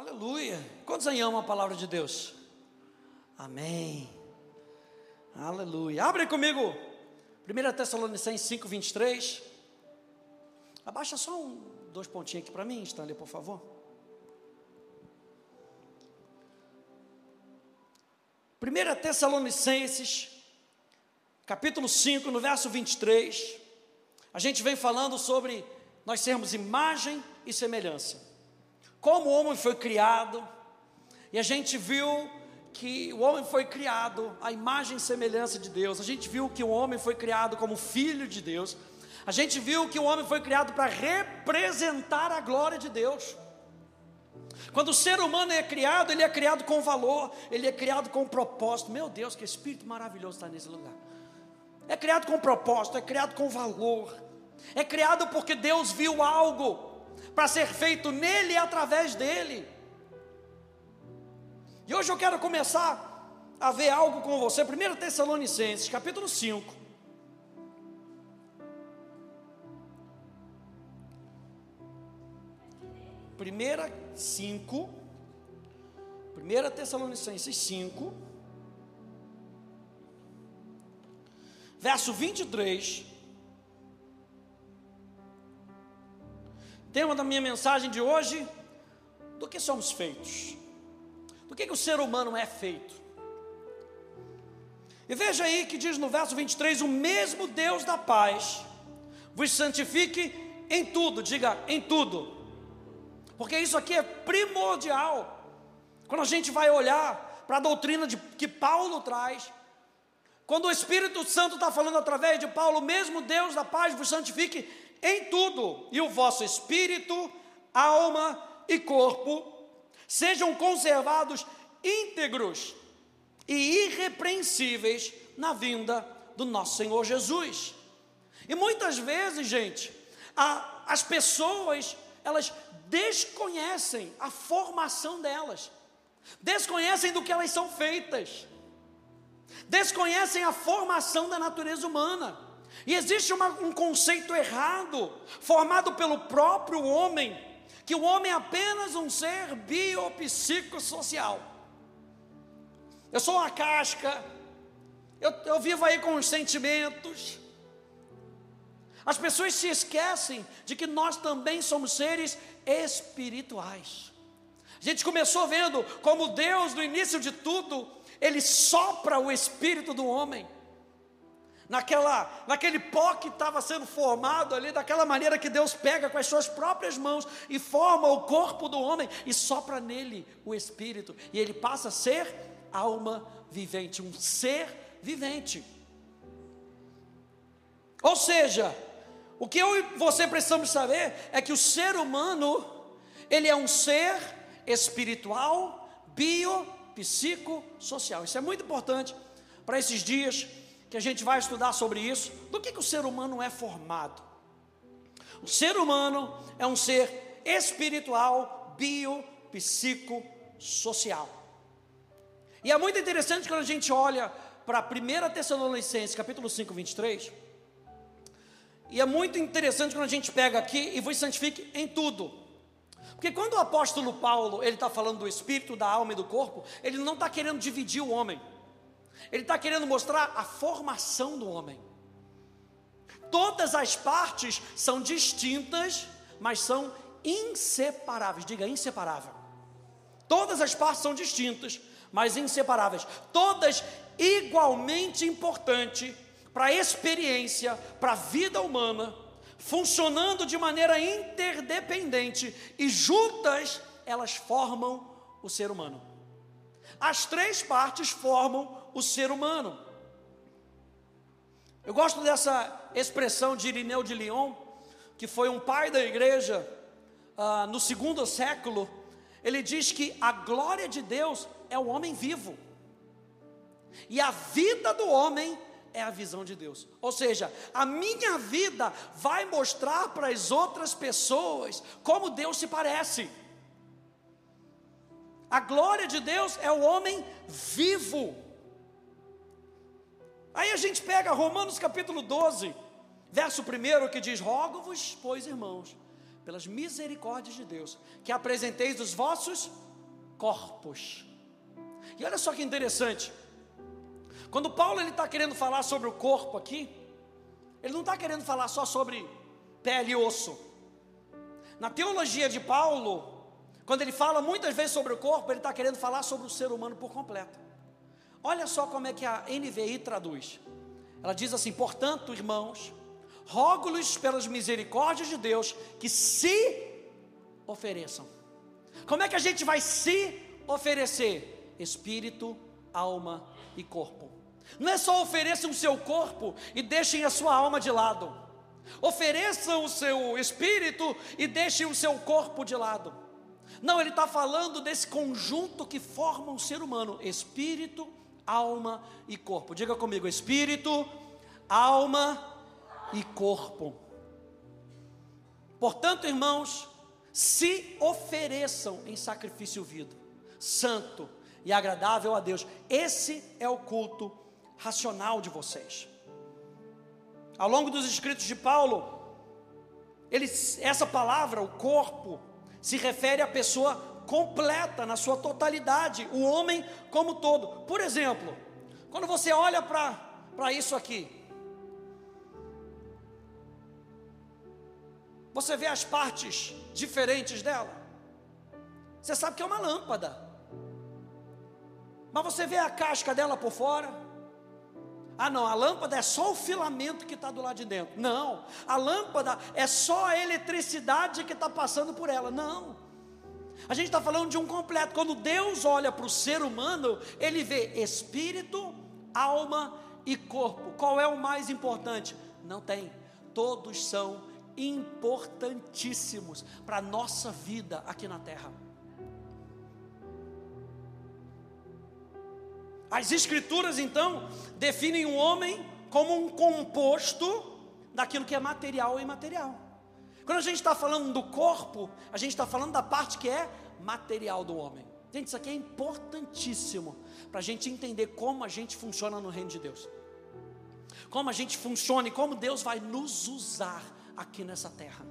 Aleluia. Quantos aí amam a palavra de Deus? Amém. Aleluia. Abre comigo. 1 Tessalonicenses 5, 23. Abaixa só um, dois pontinhos aqui para mim, Stanley, por favor. 1 Tessalonicenses, capítulo 5, no verso 23, a gente vem falando sobre nós sermos imagem e semelhança. Como o homem foi criado, e a gente viu que o homem foi criado à imagem e semelhança de Deus, a gente viu que o homem foi criado como filho de Deus, a gente viu que o homem foi criado para representar a glória de Deus. Quando o ser humano é criado, ele é criado com valor, ele é criado com propósito. Meu Deus, que espírito maravilhoso está nesse lugar. É criado com propósito, é criado com valor. É criado porque Deus viu algo para ser feito nele e através dele. E hoje eu quero começar a ver algo com você. 1 Tessalonicenses, capítulo 5. Primeira 5, 1 Tessalonicenses 5, verso 23. Tema da minha mensagem de hoje: do que somos feitos? Do que, que o ser humano é feito? E veja aí que diz no verso 23: O mesmo Deus da paz vos santifique em tudo, diga em tudo porque isso aqui é primordial. Quando a gente vai olhar para a doutrina de, que Paulo traz, quando o Espírito Santo está falando através de Paulo, mesmo Deus da paz vos santifique em tudo, e o vosso espírito, alma e corpo sejam conservados íntegros e irrepreensíveis na vinda do nosso Senhor Jesus. E muitas vezes, gente, a, as pessoas elas desconhecem a formação delas, desconhecem do que elas são feitas, desconhecem a formação da natureza humana. E existe uma, um conceito errado, formado pelo próprio homem, que o homem é apenas um ser biopsicossocial. Eu sou uma casca, eu, eu vivo aí com os sentimentos, as pessoas se esquecem de que nós também somos seres espirituais. A gente começou vendo como Deus, no início de tudo, Ele sopra o espírito do homem. Naquela, naquele pó que estava sendo formado ali, daquela maneira que Deus pega com as suas próprias mãos e forma o corpo do homem e sopra nele o espírito, e ele passa a ser alma vivente, um ser vivente. Ou seja, o que eu e você precisamos saber é que o ser humano, ele é um ser espiritual, bio, psicossocial. Isso é muito importante para esses dias que a gente vai estudar sobre isso. Do que, que o ser humano é formado? O ser humano é um ser espiritual, bio, psicossocial. E é muito interessante quando a gente olha para 1 Tessalonicenses, capítulo 5, 23 e é muito interessante quando a gente pega aqui e vos santifique em tudo. Porque quando o apóstolo Paulo ele está falando do espírito, da alma e do corpo, ele não está querendo dividir o homem. Ele está querendo mostrar a formação do homem. Todas as partes são distintas, mas são inseparáveis. Diga inseparável. Todas as partes são distintas, mas inseparáveis. Todas igualmente importantes para a experiência, para a vida humana, funcionando de maneira interdependente e juntas elas formam o ser humano. As três partes formam o ser humano. Eu gosto dessa expressão de Irineu de Lyon, que foi um pai da igreja ah, no segundo século. Ele diz que a glória de Deus é o homem vivo, e a vida do homem é a visão de Deus. Ou seja, a minha vida vai mostrar para as outras pessoas como Deus se parece. A glória de Deus é o homem vivo. Aí a gente pega Romanos capítulo 12, verso 1 que diz: Rogo-vos, pois irmãos, pelas misericórdias de Deus, que apresenteis os vossos corpos. E olha só que interessante. Quando Paulo ele está querendo falar sobre o corpo aqui, ele não está querendo falar só sobre pele e osso. Na teologia de Paulo, quando ele fala muitas vezes sobre o corpo, ele está querendo falar sobre o ser humano por completo. Olha só como é que a NVI traduz. Ela diz assim: portanto, irmãos, rogo-lhes pelas misericórdias de Deus que se ofereçam. Como é que a gente vai se oferecer? Espírito, alma e corpo. Não é só ofereçam o seu corpo e deixem a sua alma de lado. Ofereçam o seu espírito e deixem o seu corpo de lado. Não, ele está falando desse conjunto que forma um ser humano: espírito, alma e corpo. Diga comigo: espírito, alma e corpo. Portanto, irmãos, se ofereçam em sacrifício vivo, santo e agradável a Deus. Esse é o culto racional de vocês. Ao longo dos escritos de Paulo, ele, essa palavra, o corpo, se refere à pessoa completa, na sua totalidade, o homem como todo. Por exemplo, quando você olha para isso aqui, você vê as partes diferentes dela. Você sabe que é uma lâmpada, mas você vê a casca dela por fora. Ah, não, a lâmpada é só o filamento que está do lado de dentro. Não, a lâmpada é só a eletricidade que está passando por ela. Não. A gente está falando de um completo. Quando Deus olha para o ser humano, ele vê espírito, alma e corpo. Qual é o mais importante? Não tem. Todos são importantíssimos para a nossa vida aqui na terra. As Escrituras, então, definem o homem como um composto daquilo que é material e imaterial. Quando a gente está falando do corpo, a gente está falando da parte que é material do homem. Gente, isso aqui é importantíssimo para a gente entender como a gente funciona no reino de Deus. Como a gente funciona e como Deus vai nos usar aqui nessa terra.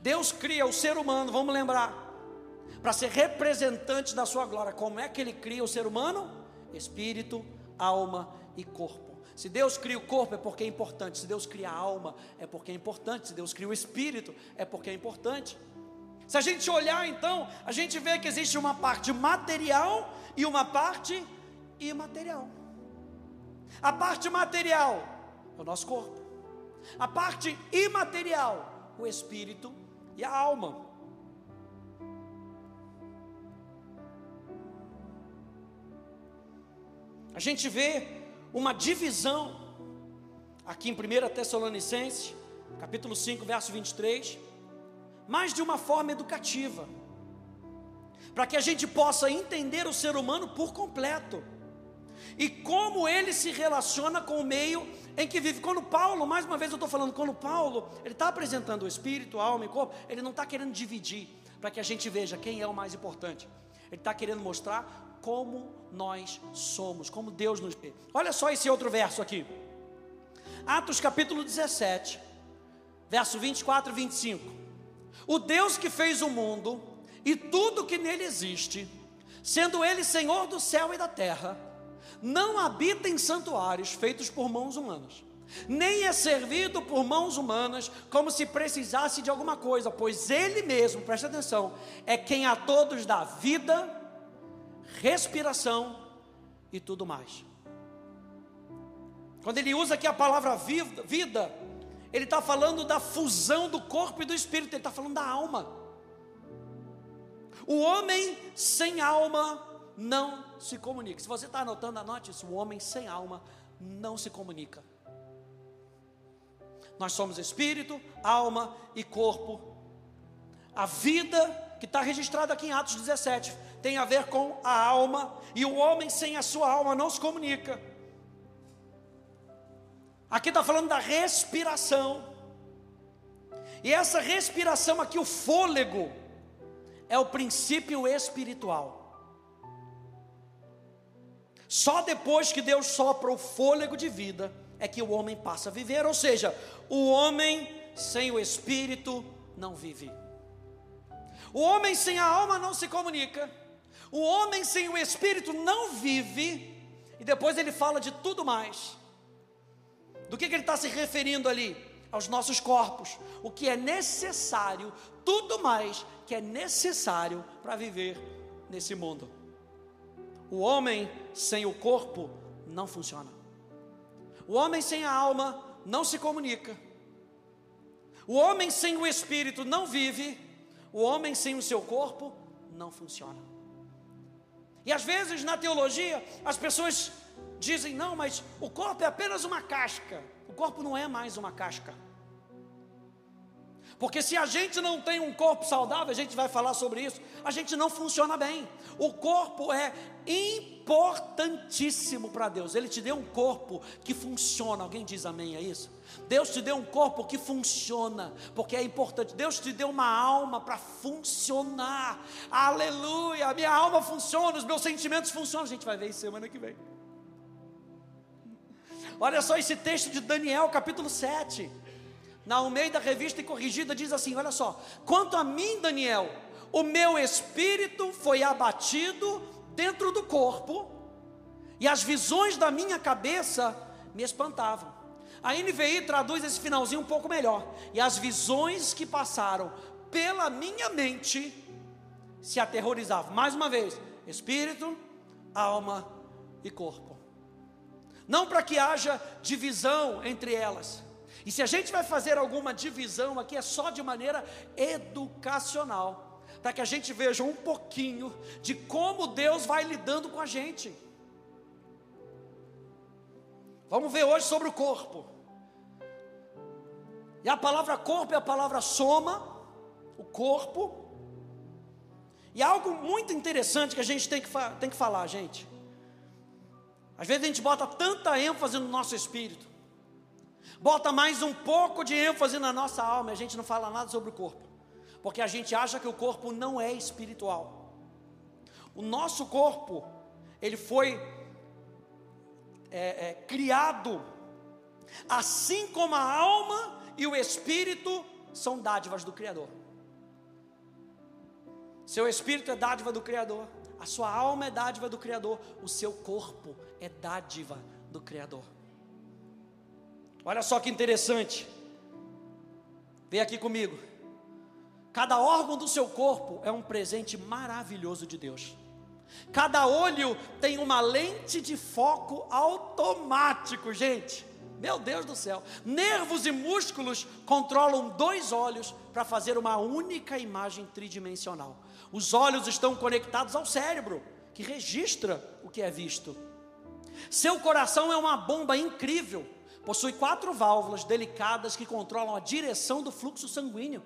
Deus cria o ser humano, vamos lembrar, para ser representante da sua glória. Como é que ele cria o ser humano? Espírito, alma e corpo. Se Deus cria o corpo é porque é importante. Se Deus cria a alma é porque é importante. Se Deus cria o espírito é porque é importante. Se a gente olhar então, a gente vê que existe uma parte material e uma parte imaterial. A parte material é o nosso corpo. A parte imaterial, o espírito e a alma. A gente vê uma divisão aqui em 1 Tessalonicenses, capítulo 5, verso 23, mas de uma forma educativa, para que a gente possa entender o ser humano por completo e como ele se relaciona com o meio em que vive. Quando Paulo, mais uma vez eu estou falando, quando Paulo, ele está apresentando o espírito, a alma e o corpo, ele não está querendo dividir para que a gente veja quem é o mais importante. Ele está querendo mostrar como nós somos, como Deus nos vê. Olha só esse outro verso aqui. Atos capítulo 17, verso 24 e 25. O Deus que fez o mundo e tudo que nele existe, sendo ele Senhor do céu e da terra, não habita em santuários feitos por mãos humanas, nem é servido por mãos humanas como se precisasse de alguma coisa, pois Ele mesmo, preste atenção, é quem a todos dá vida, respiração e tudo mais. Quando ele usa aqui a palavra vida, ele está falando da fusão do corpo e do espírito, ele está falando da alma. O homem sem alma não se comunica. Se você está anotando, anote isso: o homem sem alma não se comunica. Nós somos espírito, alma e corpo. A vida que está registrada aqui em Atos 17 tem a ver com a alma, e o homem sem a sua alma não se comunica. Aqui está falando da respiração. E essa respiração aqui, o fôlego, é o princípio espiritual. Só depois que Deus sopra o fôlego de vida é que o homem passa a viver, ou seja, o homem sem o espírito não vive. O homem sem a alma não se comunica. O homem sem o espírito não vive, e depois ele fala de tudo mais. Do que, que ele está se referindo ali? Aos nossos corpos, o que é necessário, tudo mais que é necessário para viver nesse mundo. O homem sem o corpo não funciona. O homem sem a alma não se comunica. O homem sem o espírito não vive. O homem sem o seu corpo não funciona. E às vezes na teologia as pessoas dizem: não, mas o corpo é apenas uma casca. O corpo não é mais uma casca. Porque se a gente não tem um corpo saudável, a gente vai falar sobre isso, a gente não funciona bem. O corpo é importantíssimo para Deus. Ele te deu um corpo que funciona. Alguém diz amém a isso? Deus te deu um corpo que funciona, porque é importante. Deus te deu uma alma para funcionar. Aleluia! A minha alma funciona, os meus sentimentos funcionam. A gente vai ver isso semana que vem. Olha só esse texto de Daniel, capítulo 7 na da Revista e Corrigida diz assim: olha só, quanto a mim, Daniel, o meu espírito foi abatido dentro do corpo, e as visões da minha cabeça me espantavam. A NVI traduz esse finalzinho um pouco melhor. E as visões que passaram pela minha mente se aterrorizavam. Mais uma vez, espírito, alma e corpo. Não para que haja divisão entre elas, e se a gente vai fazer alguma divisão aqui, é só de maneira educacional, para que a gente veja um pouquinho de como Deus vai lidando com a gente. Vamos ver hoje sobre o corpo. E a palavra corpo é a palavra soma, o corpo. E algo muito interessante que a gente tem que, tem que falar, gente. Às vezes a gente bota tanta ênfase no nosso espírito bota mais um pouco de ênfase na nossa alma, a gente não fala nada sobre o corpo, porque a gente acha que o corpo não é espiritual. O nosso corpo, ele foi é, é, criado, assim como a alma e o espírito são dádivas do Criador. Seu espírito é dádiva do Criador, a sua alma é dádiva do Criador, o seu corpo é dádiva do Criador. Olha só que interessante. Vem aqui comigo. Cada órgão do seu corpo é um presente maravilhoso de Deus. Cada olho tem uma lente de foco automático, gente. Meu Deus do céu. Nervos e músculos controlam dois olhos para fazer uma única imagem tridimensional. Os olhos estão conectados ao cérebro, que registra o que é visto. Seu coração é uma bomba incrível Possui quatro válvulas delicadas que controlam a direção do fluxo sanguíneo.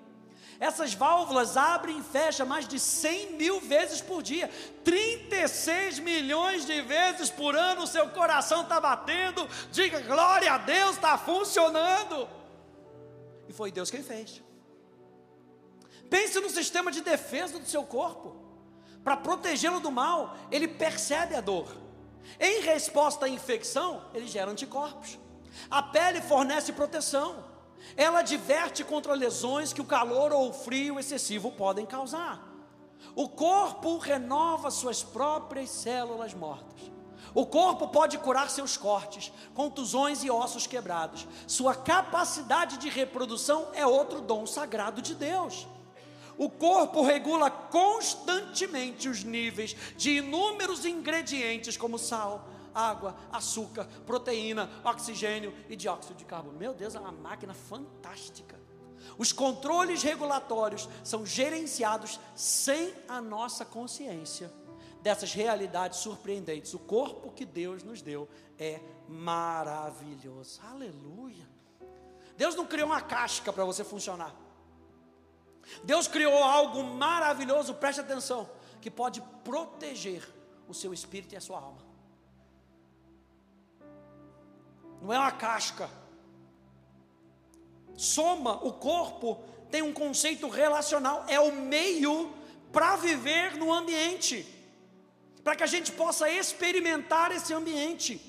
Essas válvulas abrem e fecham mais de 100 mil vezes por dia, 36 milhões de vezes por ano. O seu coração está batendo. Diga glória a Deus, está funcionando. E foi Deus quem fez. Pense no sistema de defesa do seu corpo. Para protegê-lo do mal, ele percebe a dor. Em resposta à infecção, ele gera anticorpos. A pele fornece proteção. Ela diverte contra lesões que o calor ou o frio excessivo podem causar. O corpo renova suas próprias células mortas. O corpo pode curar seus cortes, contusões e ossos quebrados. Sua capacidade de reprodução é outro dom sagrado de Deus. O corpo regula constantemente os níveis de inúmeros ingredientes, como sal, água, açúcar, proteína, oxigênio e dióxido de carbono. Meu Deus, é uma máquina fantástica. Os controles regulatórios são gerenciados sem a nossa consciência dessas realidades surpreendentes. O corpo que Deus nos deu é maravilhoso. Aleluia. Deus não criou uma casca para você funcionar. Deus criou algo maravilhoso, preste atenção, que pode proteger o seu espírito e a sua alma. Não é uma casca. Soma, o corpo tem um conceito relacional, é o meio para viver no ambiente, para que a gente possa experimentar esse ambiente.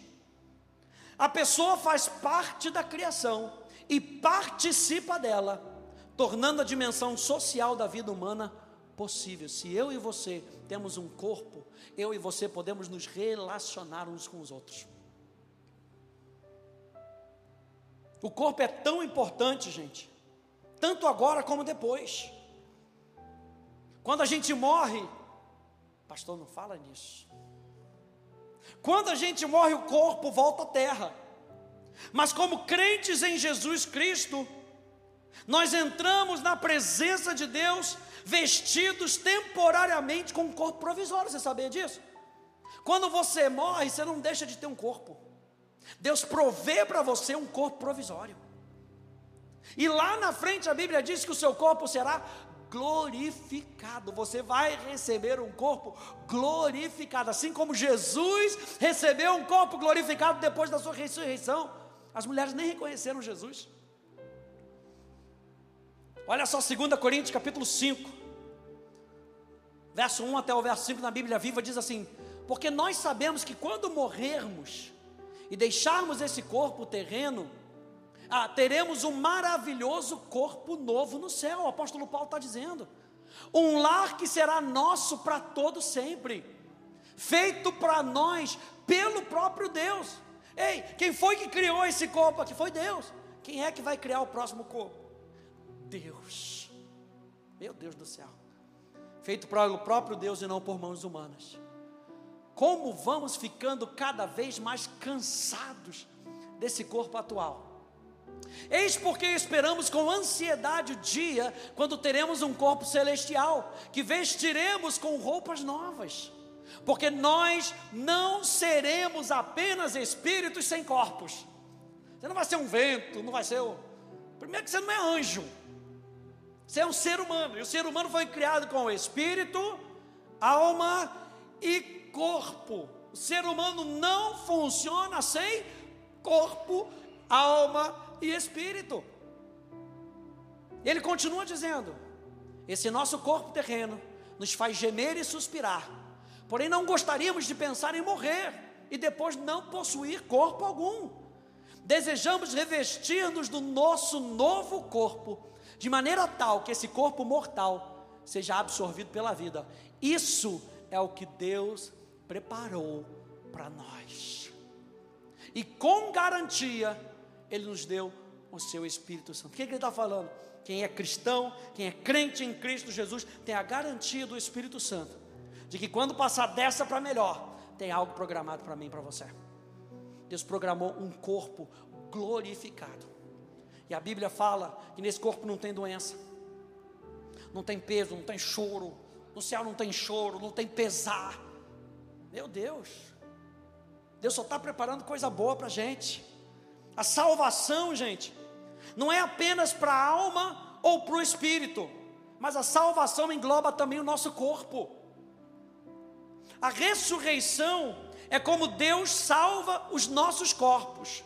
A pessoa faz parte da criação e participa dela, tornando a dimensão social da vida humana possível. Se eu e você temos um corpo, eu e você podemos nos relacionar uns com os outros. O corpo é tão importante, gente, tanto agora como depois. Quando a gente morre, pastor, não fala nisso. Quando a gente morre, o corpo volta à terra. Mas como crentes em Jesus Cristo, nós entramos na presença de Deus vestidos temporariamente com um corpo provisório. Você sabia disso? Quando você morre, você não deixa de ter um corpo. Deus provê para você um corpo provisório. E lá na frente a Bíblia diz que o seu corpo será glorificado. Você vai receber um corpo glorificado, assim como Jesus recebeu um corpo glorificado depois da sua ressurreição. As mulheres nem reconheceram Jesus. Olha só 2 Coríntios capítulo 5. Verso 1 até o verso 5 na Bíblia Viva diz assim: Porque nós sabemos que quando morrermos e deixarmos esse corpo terreno, ah, teremos um maravilhoso corpo novo no céu. O apóstolo Paulo está dizendo: um lar que será nosso para todo sempre, feito para nós pelo próprio Deus. Ei, quem foi que criou esse corpo aqui? Foi Deus. Quem é que vai criar o próximo corpo? Deus. Meu Deus do céu. Feito pelo próprio Deus e não por mãos humanas. Como vamos ficando cada vez mais cansados desse corpo atual. Eis porque esperamos com ansiedade o dia quando teremos um corpo celestial, que vestiremos com roupas novas, porque nós não seremos apenas espíritos sem corpos. Você não vai ser um vento, não vai ser o. Primeiro que você não é anjo, você é um ser humano, e o ser humano foi criado com espírito, alma e corpo. O ser humano não funciona sem corpo, alma e espírito. Ele continua dizendo: esse nosso corpo terreno nos faz gemer e suspirar, porém não gostaríamos de pensar em morrer e depois não possuir corpo algum. Desejamos revestir-nos do nosso novo corpo, de maneira tal que esse corpo mortal seja absorvido pela vida. Isso é o que Deus preparou para nós. E com garantia, ele nos deu o seu Espírito Santo. O que, que ele está falando? Quem é cristão, quem é crente em Cristo Jesus, tem a garantia do Espírito Santo, de que quando passar dessa para melhor, tem algo programado para mim e para você. Deus programou um corpo glorificado. E a Bíblia fala que nesse corpo não tem doença, não tem peso, não tem choro. No céu não tem choro, não tem pesar. Meu Deus, Deus só está preparando coisa boa para a gente. A salvação, gente, não é apenas para a alma ou para o espírito, mas a salvação engloba também o nosso corpo. A ressurreição é como Deus salva os nossos corpos.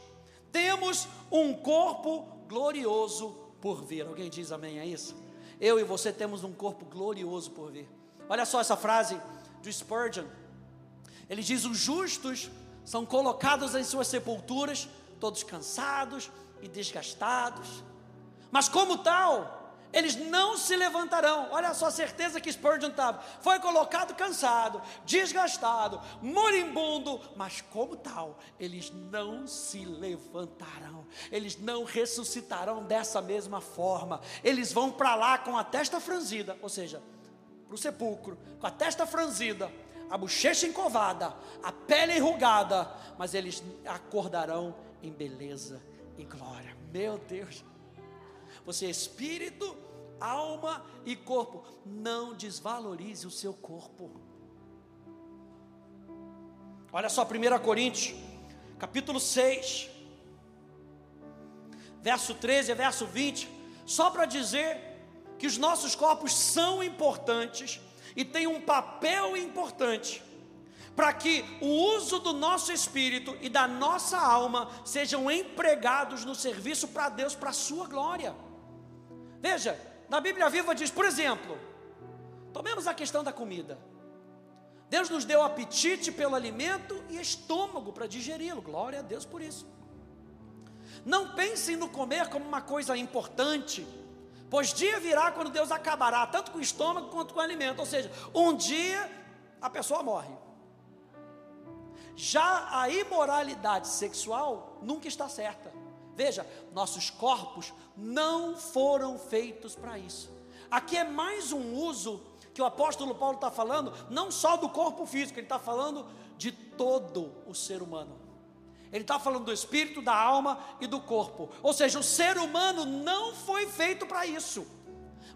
Temos um corpo glorioso por vir. Alguém diz amém a isso? Eu e você temos um corpo glorioso por vir. Olha só essa frase do Spurgeon. Ele diz: Os justos são colocados em suas sepulturas todos cansados e desgastados. Mas como tal, eles não se levantarão. Olha só a certeza que Spurgeon estava. Foi colocado cansado, desgastado, moribundo, mas como tal, eles não se levantarão. Eles não ressuscitarão dessa mesma forma. Eles vão para lá com a testa franzida, ou seja, para o sepulcro, com a testa franzida, a bochecha encovada, a pele enrugada, mas eles acordarão em beleza e glória. Meu Deus, você é espírito, alma e corpo. Não desvalorize o seu corpo. Olha só, 1 Coríntios, capítulo 6, verso 13 e verso 20, só para dizer que os nossos corpos são importantes e têm um papel importante para que o uso do nosso espírito e da nossa alma sejam empregados no serviço para Deus, para a sua glória. Veja, na Bíblia Viva diz, por exemplo, tomemos a questão da comida. Deus nos deu apetite pelo alimento e estômago para digeri-lo. Glória a Deus por isso. Não pensem no comer como uma coisa importante Pois dia virá quando Deus acabará, tanto com o estômago quanto com o alimento. Ou seja, um dia a pessoa morre. Já a imoralidade sexual nunca está certa. Veja, nossos corpos não foram feitos para isso. Aqui é mais um uso que o apóstolo Paulo está falando, não só do corpo físico, ele está falando de todo o ser humano. Ele está falando do espírito, da alma e do corpo. Ou seja, o ser humano não foi feito para isso,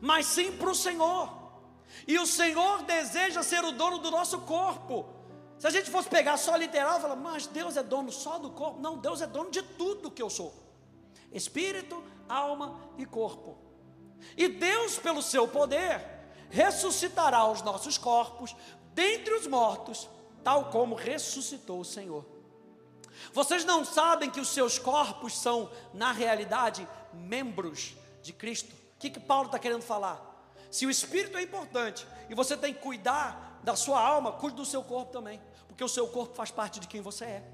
mas sim para o Senhor. E o Senhor deseja ser o dono do nosso corpo. Se a gente fosse pegar só literal, falar, mas Deus é dono só do corpo. Não, Deus é dono de tudo que eu sou: espírito, alma e corpo. E Deus, pelo seu poder, ressuscitará os nossos corpos dentre os mortos, tal como ressuscitou o Senhor. Vocês não sabem que os seus corpos são, na realidade, membros de Cristo? O que, que Paulo está querendo falar? Se o espírito é importante e você tem que cuidar da sua alma, cuide do seu corpo também, porque o seu corpo faz parte de quem você é.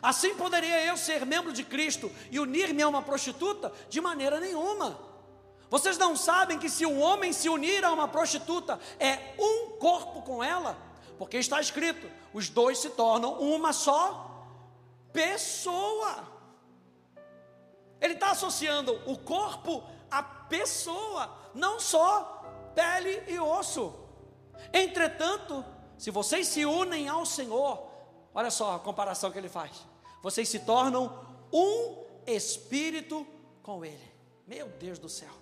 Assim poderia eu ser membro de Cristo e unir-me a uma prostituta? De maneira nenhuma. Vocês não sabem que se um homem se unir a uma prostituta, é um corpo com ela? Porque está escrito: os dois se tornam uma só pessoa. Ele está associando o corpo à pessoa, não só pele e osso. Entretanto, se vocês se unem ao Senhor, olha só a comparação que ele faz: vocês se tornam um espírito com Ele. Meu Deus do céu.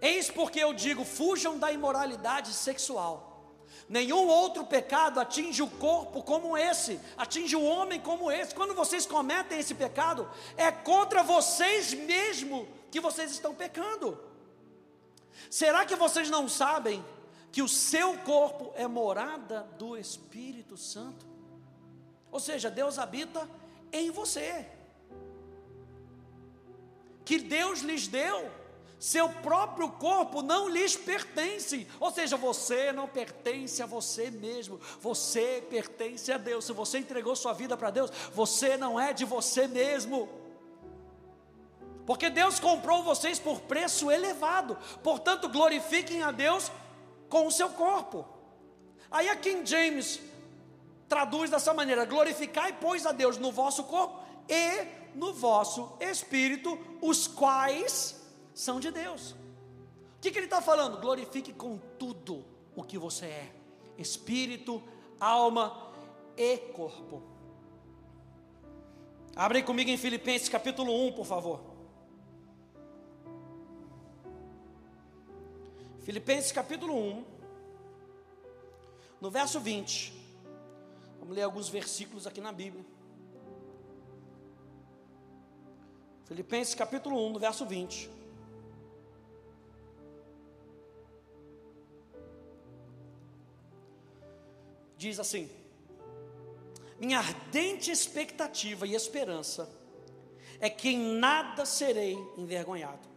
Eis porque eu digo: fujam da imoralidade sexual. Nenhum outro pecado atinge o corpo como esse, atinge o homem como esse. Quando vocês cometem esse pecado, é contra vocês mesmo que vocês estão pecando. Será que vocês não sabem que o seu corpo é morada do Espírito Santo? Ou seja, Deus habita em você. Que Deus lhes deu seu próprio corpo não lhes pertence, ou seja, você não pertence a você mesmo, você pertence a Deus. Se você entregou sua vida para Deus, você não é de você mesmo, porque Deus comprou vocês por preço elevado, portanto, glorifiquem a Deus com o seu corpo. Aí a King James traduz dessa maneira: glorificai, pois, a Deus no vosso corpo e no vosso espírito, os quais são de Deus. O que, que ele está falando? Glorifique com tudo o que você é: espírito, alma e corpo. Abre comigo em Filipenses capítulo 1, por favor. Filipenses capítulo 1, no verso 20. Vamos ler alguns versículos aqui na Bíblia. Filipenses capítulo 1, no verso 20. Diz assim: Minha ardente expectativa e esperança é que em nada serei envergonhado,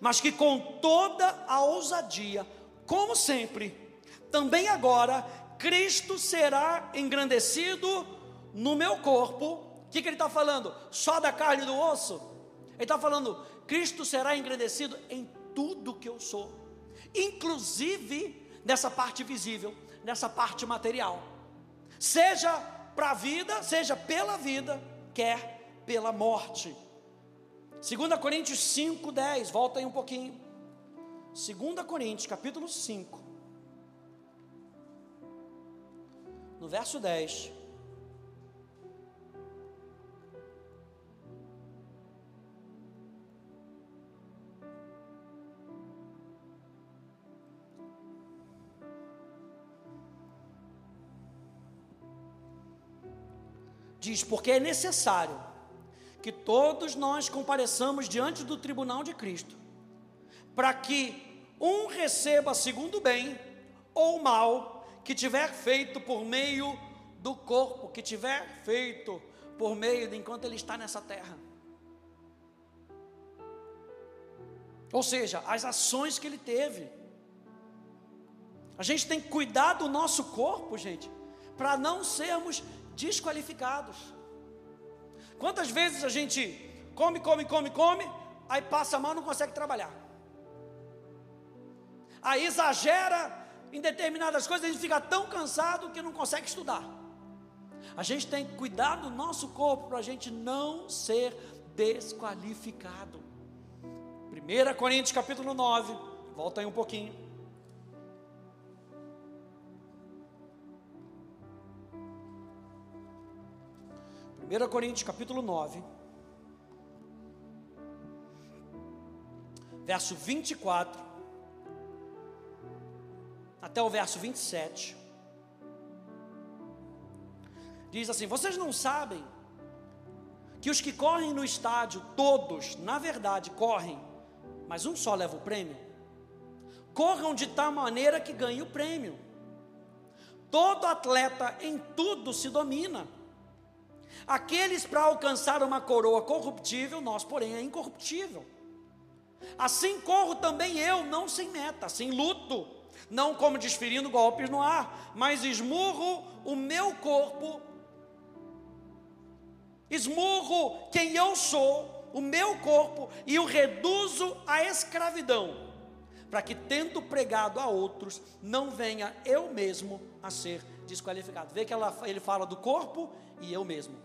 mas que com toda a ousadia, como sempre, também agora, Cristo será engrandecido no meu corpo. O que, que ele está falando? Só da carne e do osso? Ele está falando, Cristo será engrandecido em tudo que eu sou, inclusive nessa parte visível nessa parte material, seja para a vida, seja pela vida, quer pela morte. 2 Coríntios 5, 10, volta aí um pouquinho. 2 Coríntios, capítulo 5, no verso 10. Diz: porque é necessário que todos nós compareçamos diante do tribunal de Cristo, para que um receba segundo bem ou mal que tiver feito por meio do corpo, que tiver feito por meio de enquanto ele está nessa terra. Ou seja, as ações que ele teve. A gente tem que cuidar do nosso corpo, gente, para não sermos desqualificados. Quantas vezes a gente come, come, come, come, aí passa mal, não consegue trabalhar. Aí exagera em determinadas coisas, a gente fica tão cansado que não consegue estudar. A gente tem que cuidar do nosso corpo para a gente não ser desqualificado. 1 Coríntios capítulo 9, volta aí um pouquinho. 1 Coríntios capítulo 9, verso 24 até o verso 27. Diz assim: Vocês não sabem que os que correm no estádio, todos, na verdade, correm, mas um só leva o prêmio? Corram de tal maneira que ganhem o prêmio. Todo atleta em tudo se domina. Aqueles para alcançar uma coroa corruptível, nós, porém, é incorruptível. Assim corro também eu, não sem meta, sem luto, não como desferindo golpes no ar, mas esmurro o meu corpo, esmurro quem eu sou, o meu corpo, e o reduzo à escravidão, para que, tendo pregado a outros, não venha eu mesmo a ser desqualificado. Vê que ela, ele fala do corpo e eu mesmo.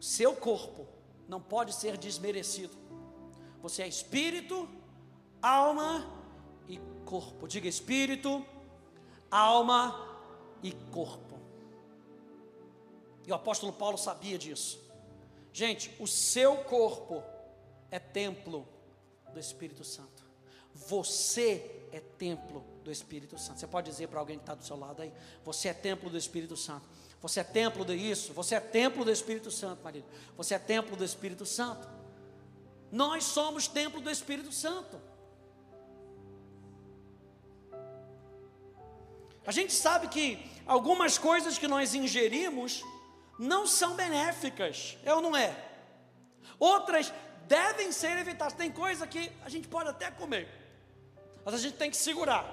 Seu corpo não pode ser desmerecido. Você é espírito, alma e corpo. Diga espírito, alma e corpo. E o apóstolo Paulo sabia disso. Gente, o seu corpo é templo do Espírito Santo. Você é templo do Espírito Santo. Você pode dizer para alguém que está do seu lado aí: Você é templo do Espírito Santo. Você é templo de isso, você é templo do Espírito Santo, marido. Você é templo do Espírito Santo. Nós somos templo do Espírito Santo. A gente sabe que algumas coisas que nós ingerimos não são benéficas, é ou não é? Outras devem ser evitadas. Tem coisa que a gente pode até comer, mas a gente tem que segurar.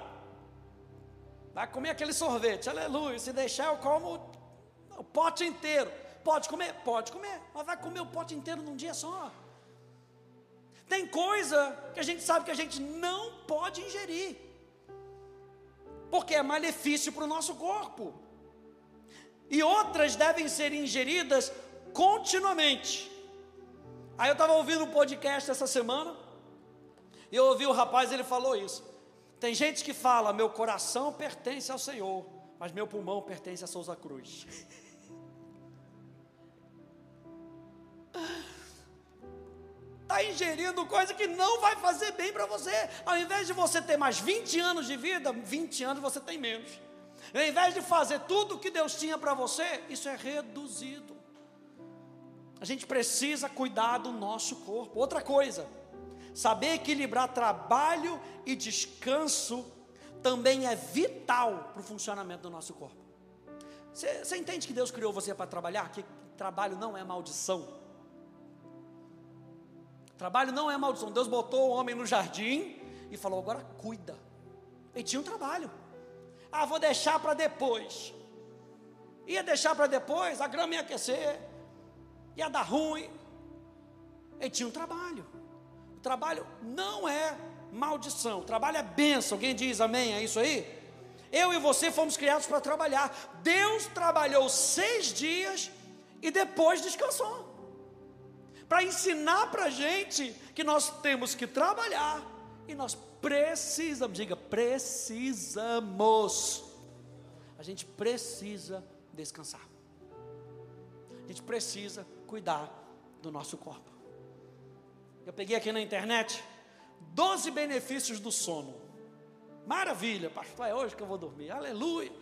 Vai comer aquele sorvete, aleluia. Se deixar, eu como pote inteiro. Pode comer? Pode comer. Mas vai comer o pote inteiro num dia só. Tem coisa que a gente sabe que a gente não pode ingerir. Porque é malefício para o nosso corpo. E outras devem ser ingeridas continuamente. Aí eu estava ouvindo um podcast essa semana. E eu ouvi o rapaz, ele falou isso. Tem gente que fala: meu coração pertence ao Senhor, mas meu pulmão pertence a Souza Cruz. está ingerindo coisa que não vai fazer bem para você. Ao invés de você ter mais 20 anos de vida, 20 anos você tem menos. Ao invés de fazer tudo o que Deus tinha para você, isso é reduzido. A gente precisa cuidar do nosso corpo. Outra coisa, saber equilibrar trabalho e descanso também é vital para o funcionamento do nosso corpo. Você, entende que Deus criou você para trabalhar? Que trabalho não é maldição. Trabalho não é maldição. Deus botou o homem no jardim e falou: agora cuida. Ele tinha um trabalho. Ah, vou deixar para depois. Ia deixar para depois, a grama ia aquecer, ia dar ruim. Ele tinha um trabalho. O trabalho não é maldição, o trabalho é bênção. Alguém diz amém? É isso aí? Eu e você fomos criados para trabalhar. Deus trabalhou seis dias e depois descansou para ensinar para a gente que nós temos que trabalhar e nós precisamos, diga, precisamos. A gente precisa descansar. A gente precisa cuidar do nosso corpo. Eu peguei aqui na internet 12 benefícios do sono. Maravilha, pastor, é hoje que eu vou dormir. Aleluia.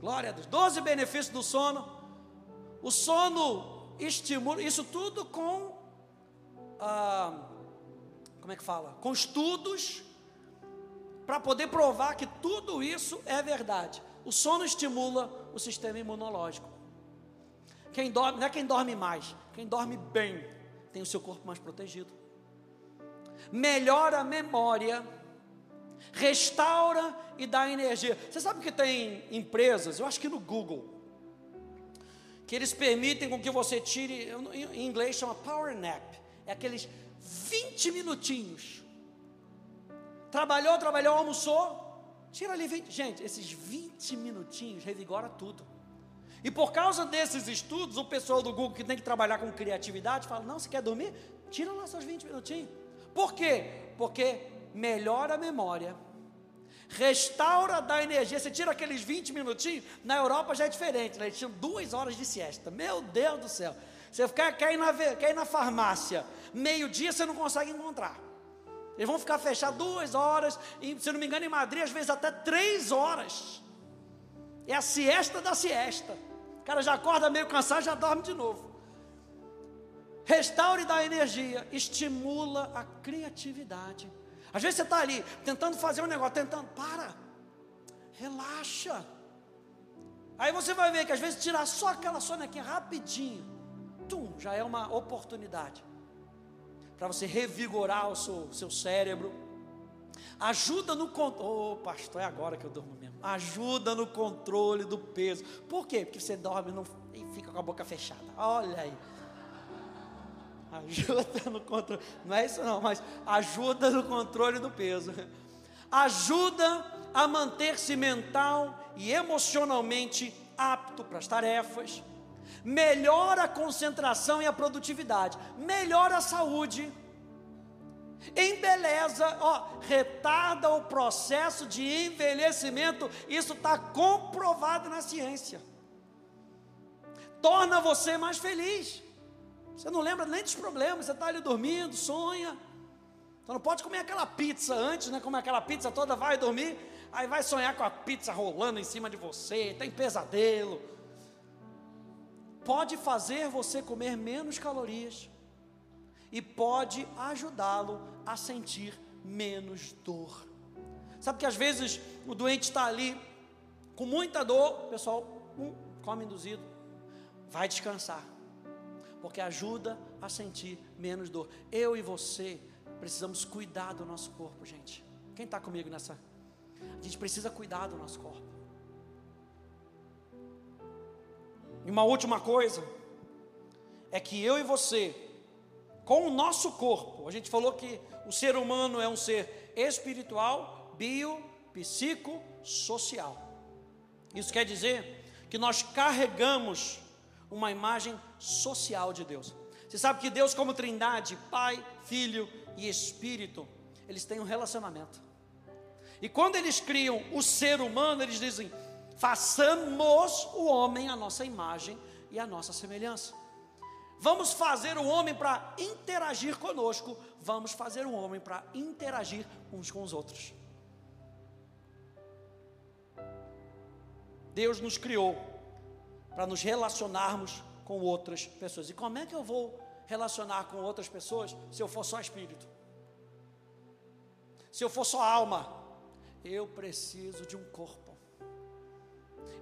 Glória a Deus. 12 benefícios do sono. O sono estimula, isso tudo com, ah, como é que fala? Com estudos, para poder provar que tudo isso é verdade. O sono estimula o sistema imunológico. Quem dorme, não é quem dorme mais, quem dorme bem, tem o seu corpo mais protegido. Melhora a memória, restaura e dá energia. Você sabe que tem empresas, eu acho que no Google, que eles permitem com que você tire, em inglês chama power nap, é aqueles 20 minutinhos. Trabalhou, trabalhou, almoçou, tira ali 20. Gente, esses 20 minutinhos revigora tudo. E por causa desses estudos, o pessoal do Google que tem que trabalhar com criatividade fala: não, você quer dormir? Tira lá seus 20 minutinhos. Por quê? Porque melhora a memória, restaura da energia. Você tira aqueles 20 minutinhos, na Europa já é diferente, né? eles tinham duas horas de siesta. Meu Deus do céu. Você quer, quer, ir na, quer ir na farmácia, meio-dia você não consegue encontrar. Eles vão ficar fechados duas horas, e, se não me engano, em Madrid, às vezes até três horas. É a siesta da siesta. O cara já acorda meio cansado, já dorme de novo. Restaure da energia, estimula a criatividade. Às vezes você está ali tentando fazer um negócio, tentando, para, relaxa. Aí você vai ver que às vezes tirar só aquela sonequinha rapidinho, tum, já é uma oportunidade para você revigorar o seu, seu cérebro. Ajuda no controle. Oh, pastor, é agora que eu durmo mesmo. Ajuda no controle do peso. Por quê? Porque você dorme não, e fica com a boca fechada. Olha aí. Ajuda no controle. Não é isso não, mas ajuda no controle do peso. Ajuda a manter-se mental e emocionalmente apto para as tarefas. Melhora a concentração e a produtividade. Melhora a saúde. Embeleza, ó, retarda o processo de envelhecimento. Isso está comprovado na ciência. Torna você mais feliz. Você não lembra nem dos problemas, você está ali dormindo, sonha. Você não pode comer aquela pizza antes, né? Comer aquela pizza toda, vai dormir, aí vai sonhar com a pizza rolando em cima de você, tem pesadelo. Pode fazer você comer menos calorias e pode ajudá-lo a sentir menos dor. Sabe que às vezes o doente está ali com muita dor, pessoal, hum, come induzido, vai descansar porque ajuda a sentir menos dor. Eu e você precisamos cuidar do nosso corpo, gente. Quem está comigo nessa? A gente precisa cuidar do nosso corpo. E uma última coisa é que eu e você, com o nosso corpo, a gente falou que o ser humano é um ser espiritual, bio, psico, social. Isso quer dizer que nós carregamos uma imagem social de Deus. Você sabe que Deus, como Trindade, Pai, Filho e Espírito, eles têm um relacionamento. E quando eles criam o ser humano, eles dizem: façamos o homem a nossa imagem e a nossa semelhança. Vamos fazer o homem para interagir conosco, vamos fazer o homem para interagir uns com os outros. Deus nos criou para nos relacionarmos com outras pessoas. E como é que eu vou relacionar com outras pessoas se eu for só espírito? Se eu for só alma? Eu preciso de um corpo.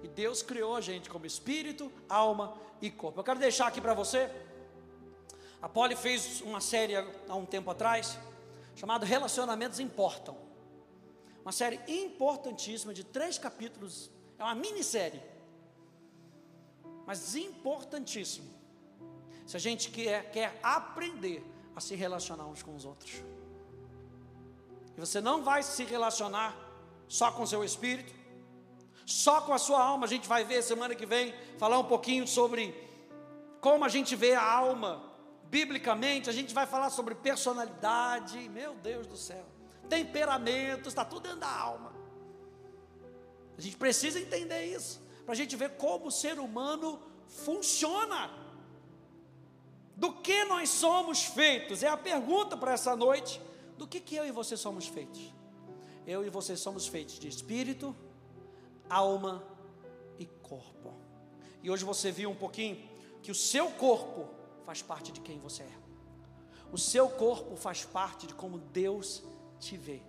E Deus criou a gente como espírito, alma e corpo. Eu quero deixar aqui para você. A Polly fez uma série há um tempo atrás, chamada Relacionamentos Importam. Uma série importantíssima de três capítulos. É uma minissérie mas importantíssimo, se a gente quer, quer aprender a se relacionar uns com os outros. E você não vai se relacionar só com o seu espírito, só com a sua alma. A gente vai ver semana que vem falar um pouquinho sobre como a gente vê a alma biblicamente. A gente vai falar sobre personalidade, meu Deus do céu, temperamentos, está tudo dentro da alma. A gente precisa entender isso para a gente ver como o ser humano funciona. Do que nós somos feitos? É a pergunta para essa noite. Do que, que eu e você somos feitos? Eu e você somos feitos de espírito, alma e corpo. E hoje você viu um pouquinho que o seu corpo faz parte de quem você é. O seu corpo faz parte de como Deus te vê.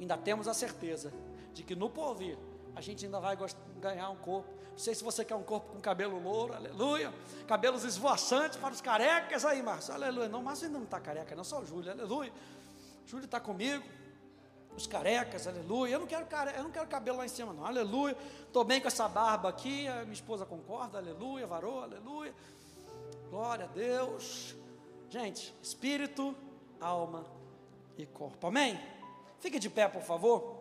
Ainda temos a certeza de que no porvir a gente ainda vai ganhar um corpo. Não sei se você quer um corpo com cabelo louro, aleluia. Cabelos esvoaçantes para os carecas aí, Márcio, aleluia. Não, Márcio ainda não está careca, não, só o Júlio, aleluia. Júlio está comigo. Os carecas, aleluia. Eu não quero care... eu não quero cabelo lá em cima, não, aleluia. Estou bem com essa barba aqui, a minha esposa concorda, aleluia, varou, aleluia. Glória a Deus. Gente, espírito, alma e corpo. Amém? Fique de pé, por favor.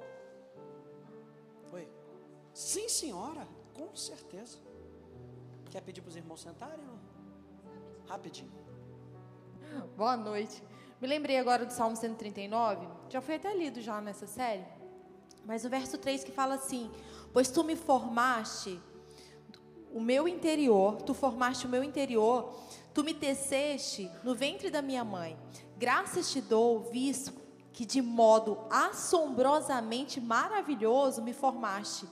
Sim, senhora, com certeza. Quer pedir para os irmãos sentarem? Rapidinho. Boa noite. Me lembrei agora do Salmo 139. Já foi até lido já nessa série. Mas o verso 3 que fala assim: Pois tu me formaste o meu interior, tu formaste o meu interior, tu me teceste no ventre da minha mãe. Graças te dou, visto que de modo assombrosamente maravilhoso me formaste.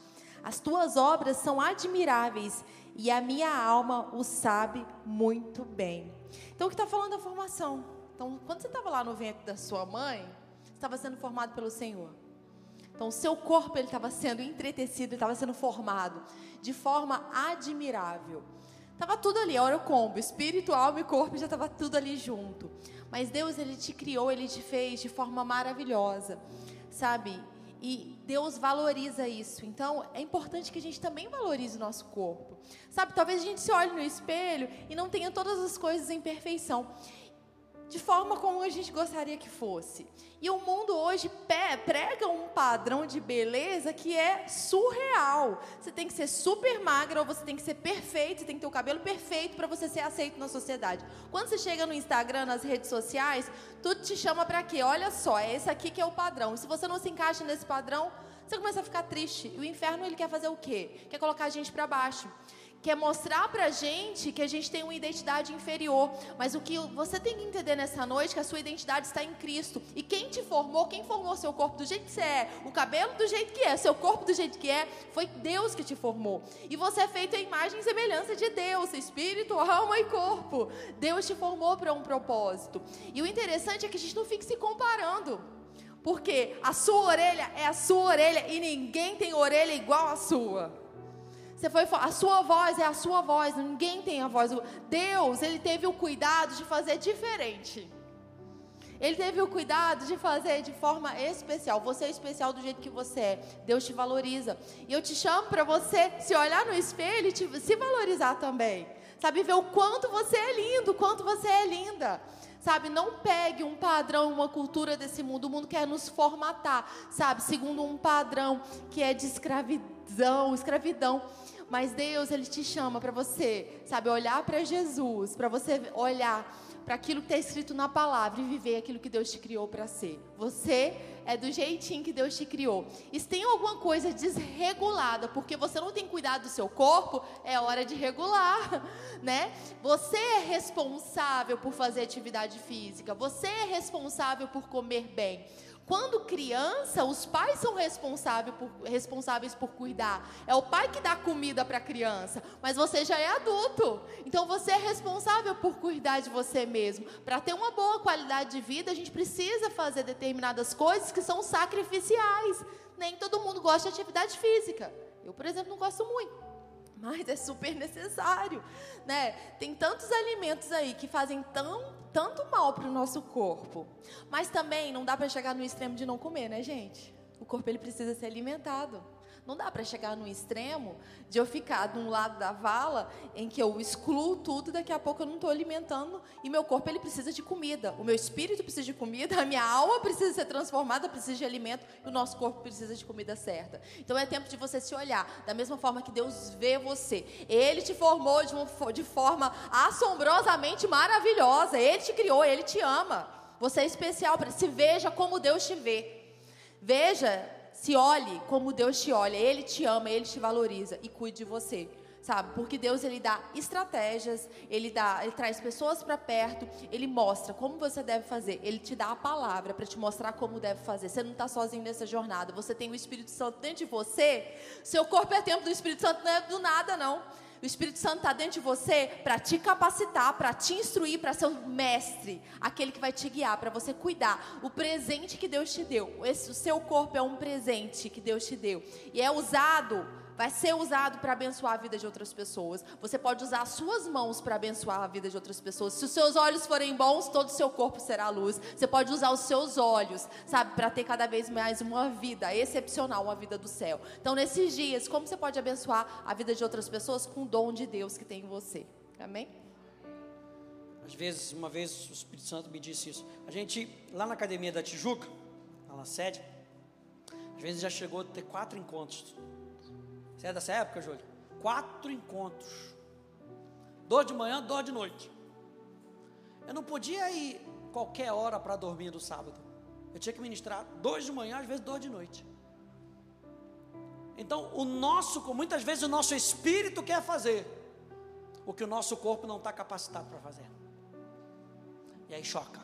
As tuas obras são admiráveis e a minha alma o sabe muito bem. Então, o que está falando da formação? Então, quando você estava lá no ventre da sua mãe, estava sendo formado pelo Senhor. Então, o seu corpo ele estava sendo entretecido, estava sendo formado de forma admirável. Estava tudo ali, hora o combo, espírito, alma e corpo já estava tudo ali junto. Mas Deus ele te criou, ele te fez de forma maravilhosa, sabe? E Deus valoriza isso. Então, é importante que a gente também valorize o nosso corpo. Sabe, talvez a gente se olhe no espelho e não tenha todas as coisas em perfeição de forma como a gente gostaria que fosse. E o mundo hoje prega um padrão de beleza que é surreal. Você tem que ser super magra ou você tem que ser perfeito, você tem que ter o cabelo perfeito para você ser aceito na sociedade. Quando você chega no Instagram, nas redes sociais, tudo te chama para quê? Olha só, é esse aqui que é o padrão. E se você não se encaixa nesse padrão, você começa a ficar triste. E o inferno ele quer fazer o quê? Quer colocar a gente para baixo quer mostrar pra gente que a gente tem uma identidade inferior. Mas o que você tem que entender nessa noite é que a sua identidade está em Cristo. E quem te formou, quem formou seu corpo do jeito que você é, o cabelo do jeito que é, seu corpo do jeito que é, foi Deus que te formou. E você é feito a imagem e semelhança de Deus, espírito, alma e corpo. Deus te formou para um propósito. E o interessante é que a gente não fique se comparando. Porque a sua orelha é a sua orelha e ninguém tem orelha igual a sua. Você foi, a sua voz é a sua voz, ninguém tem a voz. Deus, ele teve o cuidado de fazer diferente. Ele teve o cuidado de fazer de forma especial. Você é especial do jeito que você é. Deus te valoriza. E eu te chamo para você se olhar no espelho e te, se valorizar também. Sabe, ver o quanto você é lindo, quanto você é linda. Sabe, não pegue um padrão, uma cultura desse mundo. O mundo quer nos formatar, sabe, segundo um padrão que é de escravidão, escravidão. Mas Deus, Ele te chama para você, sabe, olhar para Jesus, para você olhar para aquilo que está escrito na palavra e viver aquilo que Deus te criou para ser. Você é do jeitinho que Deus te criou. E se tem alguma coisa desregulada, porque você não tem cuidado do seu corpo, é hora de regular, né? Você é responsável por fazer atividade física, você é responsável por comer bem. Quando criança, os pais são responsáveis por, responsáveis por cuidar. É o pai que dá comida para a criança. Mas você já é adulto. Então você é responsável por cuidar de você mesmo. Para ter uma boa qualidade de vida, a gente precisa fazer determinadas coisas que são sacrificiais. Nem todo mundo gosta de atividade física. Eu, por exemplo, não gosto muito mas é super necessário, né? Tem tantos alimentos aí que fazem tão, tanto mal para o nosso corpo, mas também não dá para chegar no extremo de não comer, né, gente? O corpo ele precisa ser alimentado. Não dá para chegar no extremo de eu ficar de um lado da vala em que eu excluo tudo, daqui a pouco eu não estou alimentando e meu corpo ele precisa de comida, o meu espírito precisa de comida, a minha alma precisa ser transformada, precisa de alimento e o nosso corpo precisa de comida certa. Então é tempo de você se olhar da mesma forma que Deus vê você. Ele te formou de, uma, de forma assombrosamente maravilhosa. Ele te criou, ele te ama. Você é especial se veja como Deus te vê. Veja se olhe como Deus te olha. Ele te ama, ele te valoriza e cuide de você. Sabe? Porque Deus ele dá estratégias, ele dá, ele traz pessoas para perto, ele mostra como você deve fazer, ele te dá a palavra para te mostrar como deve fazer. Você não está sozinho nessa jornada, você tem o Espírito Santo dentro de você. Seu corpo é templo do Espírito Santo, não é do nada não. O Espírito Santo está dentro de você para te capacitar, para te instruir, para ser o mestre, aquele que vai te guiar, para você cuidar. O presente que Deus te deu, esse, o seu corpo é um presente que Deus te deu e é usado vai ser usado para abençoar a vida de outras pessoas. Você pode usar as suas mãos para abençoar a vida de outras pessoas. Se os seus olhos forem bons, todo o seu corpo será luz. Você pode usar os seus olhos, sabe, para ter cada vez mais uma vida excepcional, uma vida do céu. Então, nesses dias, como você pode abençoar a vida de outras pessoas com o dom de Deus que tem em você? Amém? Às vezes, uma vez o Espírito Santo me disse isso. A gente, lá na academia da Tijuca, lá na sede, às vezes já chegou a ter quatro encontros. Você é dessa época, Júlio? Quatro encontros. Dois de manhã, dois de noite. Eu não podia ir qualquer hora para dormir no sábado. Eu tinha que ministrar dois de manhã, às vezes dois de noite. Então, o nosso, muitas vezes o nosso espírito quer fazer o que o nosso corpo não está capacitado para fazer. E aí choca.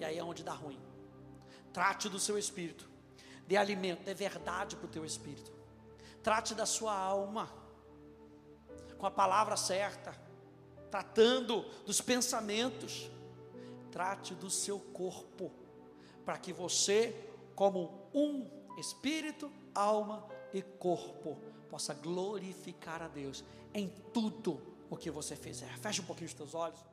E aí é onde dá ruim. Trate do seu espírito. Dê alimento, dê verdade para o teu espírito. Trate da sua alma. Com a palavra certa. Tratando dos pensamentos. Trate do seu corpo. Para que você, como um espírito, alma e corpo, possa glorificar a Deus em tudo o que você fizer. Feche um pouquinho os teus olhos.